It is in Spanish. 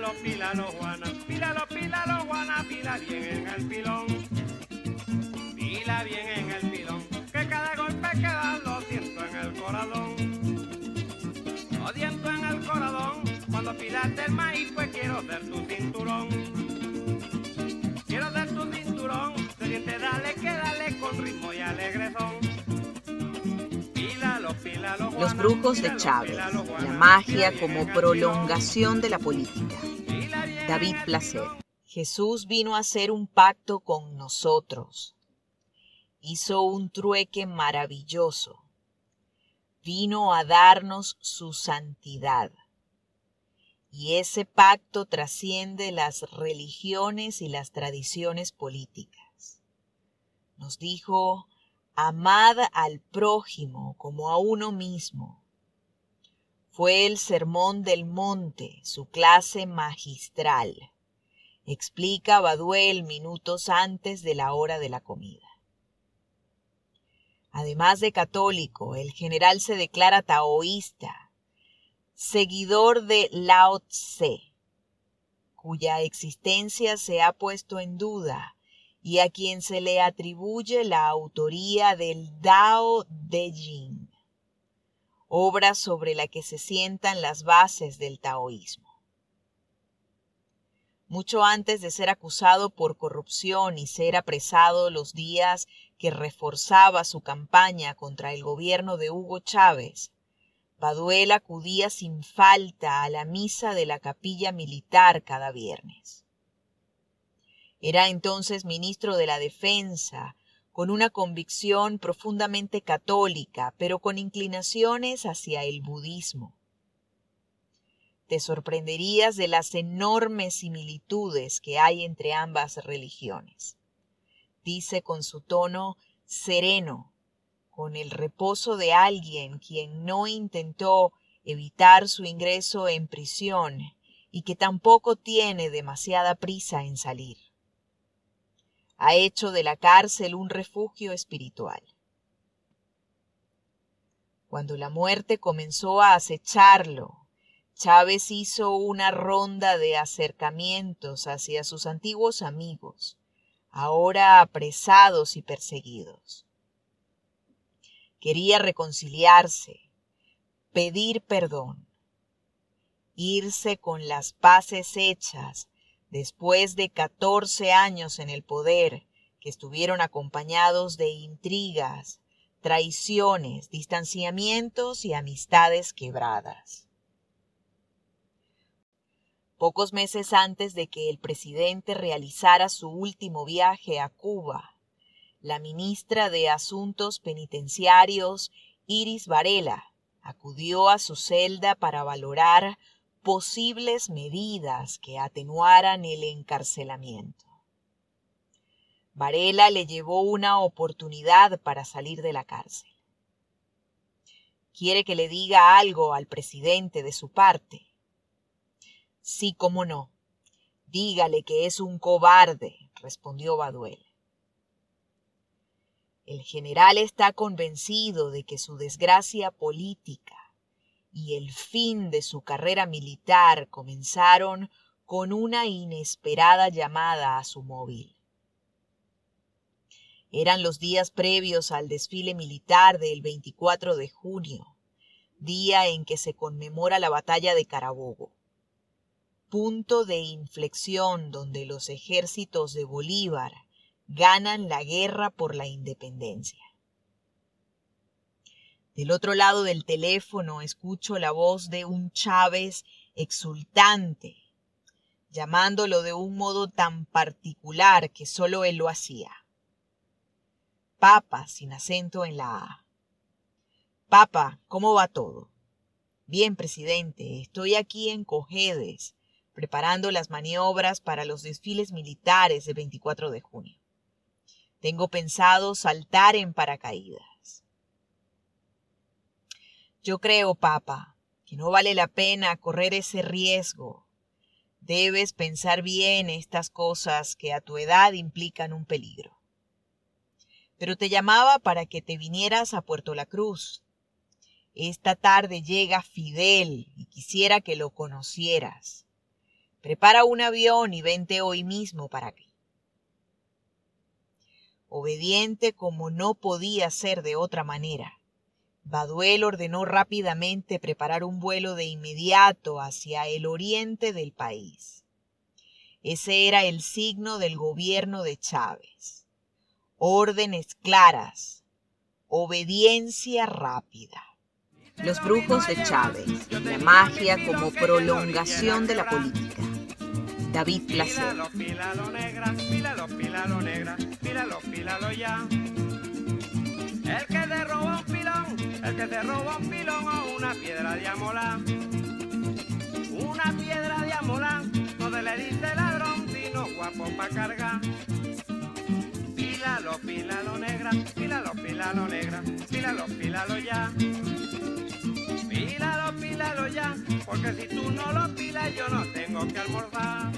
Pílalo, pílalo, Juana, pílalo, pílalo, Juana, pila bien en el pilón. Pila bien en el pilón, que cada golpe que da lo siento en el corazón. Lo siento en el corazón, cuando pilaste el maíz, pues quiero ser tu Los brujos de Chávez, la magia como prolongación de la política. David Placer. Jesús vino a hacer un pacto con nosotros. Hizo un trueque maravilloso. Vino a darnos su santidad. Y ese pacto trasciende las religiones y las tradiciones políticas. Nos dijo, amad al prójimo como a uno mismo. Fue el sermón del monte, su clase magistral. Explica Baduel minutos antes de la hora de la comida. Además de católico, el general se declara taoísta, seguidor de Lao Tse, cuya existencia se ha puesto en duda y a quien se le atribuye la autoría del Dao De Jing, obra sobre la que se sientan las bases del taoísmo. Mucho antes de ser acusado por corrupción y ser apresado los días que reforzaba su campaña contra el gobierno de Hugo Chávez, Baduel acudía sin falta a la misa de la capilla militar cada viernes. Era entonces ministro de la Defensa, con una convicción profundamente católica, pero con inclinaciones hacia el budismo. Te sorprenderías de las enormes similitudes que hay entre ambas religiones. Dice con su tono sereno, con el reposo de alguien quien no intentó evitar su ingreso en prisión y que tampoco tiene demasiada prisa en salir ha hecho de la cárcel un refugio espiritual. Cuando la muerte comenzó a acecharlo, Chávez hizo una ronda de acercamientos hacia sus antiguos amigos, ahora apresados y perseguidos. Quería reconciliarse, pedir perdón, irse con las paces hechas después de 14 años en el poder, que estuvieron acompañados de intrigas, traiciones, distanciamientos y amistades quebradas. Pocos meses antes de que el presidente realizara su último viaje a Cuba, la ministra de Asuntos Penitenciarios, Iris Varela, acudió a su celda para valorar posibles medidas que atenuaran el encarcelamiento. Varela le llevó una oportunidad para salir de la cárcel. ¿Quiere que le diga algo al presidente de su parte? Sí, cómo no. Dígale que es un cobarde, respondió Baduel. El general está convencido de que su desgracia política y el fin de su carrera militar comenzaron con una inesperada llamada a su móvil. Eran los días previos al desfile militar del 24 de junio, día en que se conmemora la batalla de Carabobo, punto de inflexión donde los ejércitos de Bolívar ganan la guerra por la independencia. Del otro lado del teléfono escucho la voz de un Chávez exultante, llamándolo de un modo tan particular que solo él lo hacía. Papa, sin acento en la A. Papa, ¿cómo va todo? Bien, presidente, estoy aquí en Cojedes, preparando las maniobras para los desfiles militares del 24 de junio. Tengo pensado saltar en paracaídas. Yo creo, papa, que no vale la pena correr ese riesgo. Debes pensar bien estas cosas que a tu edad implican un peligro. Pero te llamaba para que te vinieras a Puerto La Cruz. Esta tarde llega Fidel y quisiera que lo conocieras. Prepara un avión y vente hoy mismo para aquí. Obediente como no podía ser de otra manera, Baduel ordenó rápidamente preparar un vuelo de inmediato hacia el oriente del país. Ese era el signo del gobierno de Chávez. Órdenes claras, obediencia rápida. Los brujos de Chávez, la magia como prolongación de la política. David Placer. El que que te roba un pilón o una piedra de amola. Una piedra de amola, no te le dice ladrón, sino guapo pa' cargar. Pílalo, pílalo, negra, pílalo, pílalo, negra, pílalo, pílalo ya. Pílalo, pílalo ya, porque si tú no lo pilas yo no tengo que almorzar.